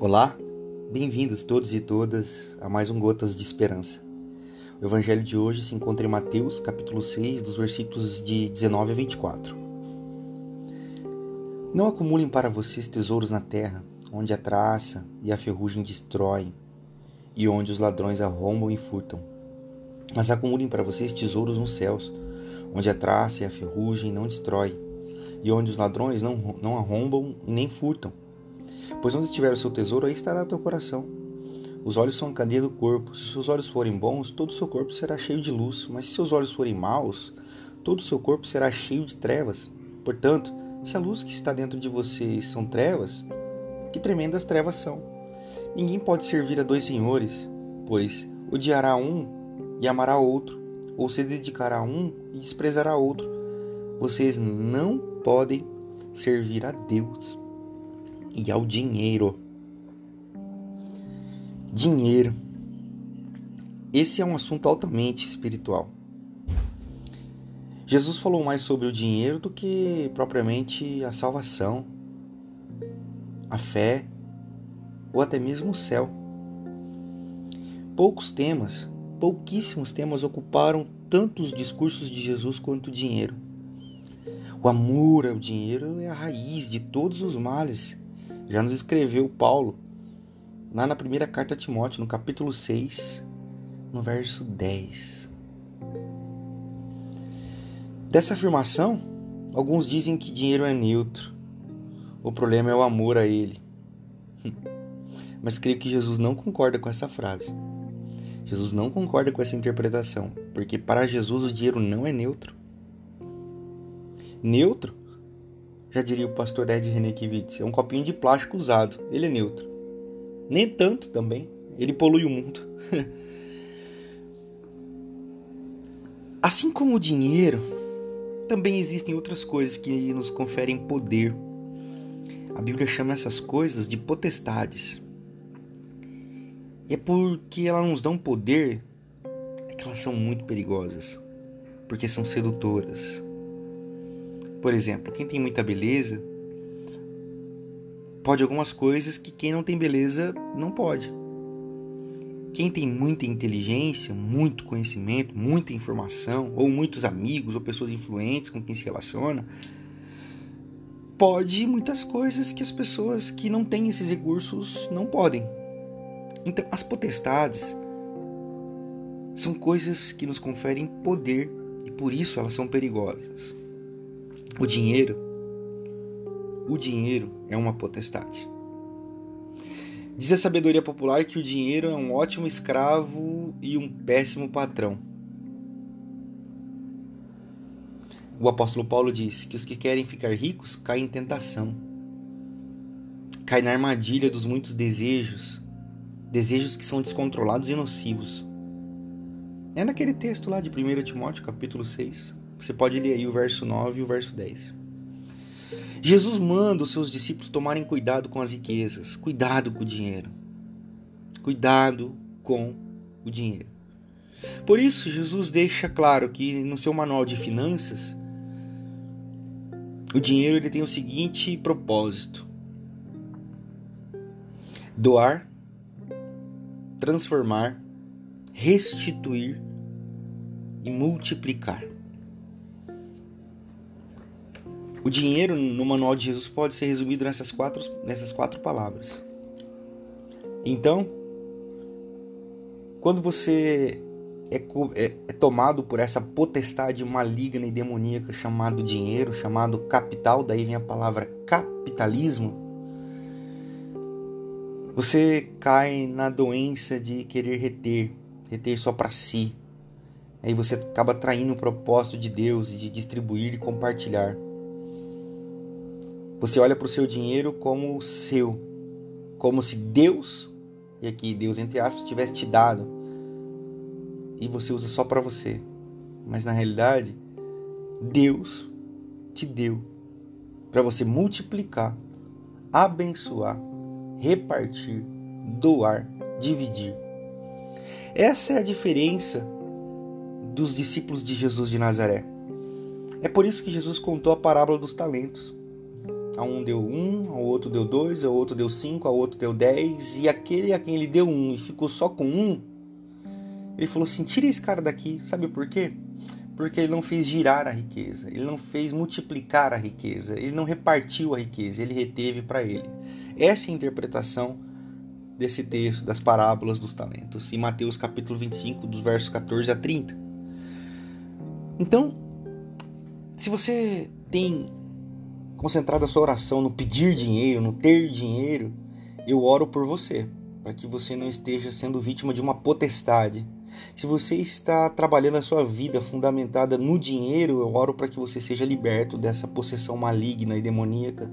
Olá, bem-vindos todos e todas a mais um Gotas de Esperança. O evangelho de hoje se encontra em Mateus, capítulo 6, dos versículos de 19 a 24. Não acumulem para vocês tesouros na terra, onde a traça e a ferrugem destroem, e onde os ladrões arrombam e furtam. Mas acumulem para vocês tesouros nos céus, onde a traça e a ferrugem não destroem, e onde os ladrões não, não arrombam nem furtam. Pois onde estiver o seu tesouro, aí estará o teu coração. Os olhos são candeia do corpo. Se seus olhos forem bons, todo o seu corpo será cheio de luz. Mas se seus olhos forem maus, todo o seu corpo será cheio de trevas. Portanto, se a luz que está dentro de vocês são trevas, que tremendas trevas são. Ninguém pode servir a dois senhores, pois odiará um e amará outro, ou se dedicará a um e desprezará outro. Vocês não podem servir a Deus e ao dinheiro. Dinheiro. Esse é um assunto altamente espiritual. Jesus falou mais sobre o dinheiro do que propriamente a salvação, a fé ou até mesmo o céu. Poucos temas, pouquíssimos temas ocuparam tantos discursos de Jesus quanto o dinheiro. O amor ao dinheiro é a raiz de todos os males já nos escreveu Paulo lá na primeira carta a Timóteo, no capítulo 6, no verso 10. Dessa afirmação, alguns dizem que dinheiro é neutro. O problema é o amor a ele. Mas creio que Jesus não concorda com essa frase. Jesus não concorda com essa interpretação, porque para Jesus o dinheiro não é neutro. Neutro já diria o pastor Ed Renekiewicz, é um copinho de plástico usado, ele é neutro. Nem tanto também, ele polui o mundo. assim como o dinheiro, também existem outras coisas que nos conferem poder. A Bíblia chama essas coisas de potestades. E é porque elas nos dão poder é que elas são muito perigosas, porque são sedutoras por exemplo, quem tem muita beleza pode algumas coisas que quem não tem beleza não pode. Quem tem muita inteligência, muito conhecimento, muita informação, ou muitos amigos ou pessoas influentes com quem se relaciona, pode muitas coisas que as pessoas que não têm esses recursos não podem. Então, as potestades são coisas que nos conferem poder e por isso elas são perigosas. O dinheiro, o dinheiro é uma potestade. Diz a sabedoria popular que o dinheiro é um ótimo escravo e um péssimo patrão. O apóstolo Paulo diz que os que querem ficar ricos caem em tentação, caem na armadilha dos muitos desejos, desejos que são descontrolados e nocivos. É naquele texto lá de 1 Timóteo, capítulo 6, você pode ler aí o verso 9 e o verso 10. Jesus manda os seus discípulos tomarem cuidado com as riquezas, cuidado com o dinheiro. Cuidado com o dinheiro. Por isso, Jesus deixa claro que no seu manual de finanças, o dinheiro ele tem o seguinte propósito: doar, transformar, restituir e multiplicar. O dinheiro no manual de Jesus pode ser resumido nessas quatro, nessas quatro palavras. Então, quando você é, é, é, tomado por essa potestade maligna e demoníaca chamado dinheiro, chamado capital, daí vem a palavra capitalismo, você cai na doença de querer reter, reter só para si. Aí você acaba traindo o propósito de Deus de distribuir e compartilhar. Você olha para o seu dinheiro como seu, como se Deus, e aqui Deus entre aspas, tivesse te dado e você usa só para você. Mas na realidade, Deus te deu para você multiplicar, abençoar, repartir, doar, dividir. Essa é a diferença dos discípulos de Jesus de Nazaré. É por isso que Jesus contou a parábola dos talentos. A um deu um, ao outro deu dois, ao outro deu cinco, ao outro deu dez, e aquele a quem ele deu um e ficou só com um, ele falou assim: tira esse cara daqui. Sabe por quê? Porque ele não fez girar a riqueza, ele não fez multiplicar a riqueza, ele não repartiu a riqueza, ele reteve para ele. Essa é a interpretação desse texto, das parábolas dos talentos, em Mateus capítulo 25, dos versos 14 a 30. Então, se você tem concentrado a sua oração no pedir dinheiro, no ter dinheiro, eu oro por você, para que você não esteja sendo vítima de uma potestade. Se você está trabalhando a sua vida fundamentada no dinheiro, eu oro para que você seja liberto dessa possessão maligna e demoníaca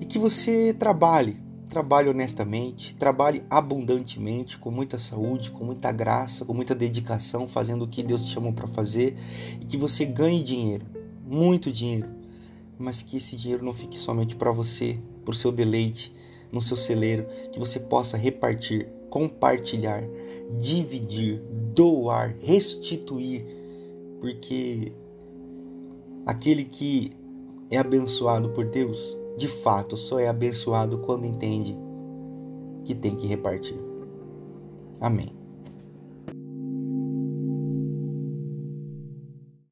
e que você trabalhe Trabalhe honestamente, trabalhe abundantemente, com muita saúde, com muita graça, com muita dedicação, fazendo o que Deus te chamou para fazer e que você ganhe dinheiro, muito dinheiro, mas que esse dinheiro não fique somente para você, para o seu deleite, no seu celeiro, que você possa repartir, compartilhar, dividir, doar, restituir, porque aquele que é abençoado por Deus de fato só é abençoado quando entende que tem que repartir. Amém.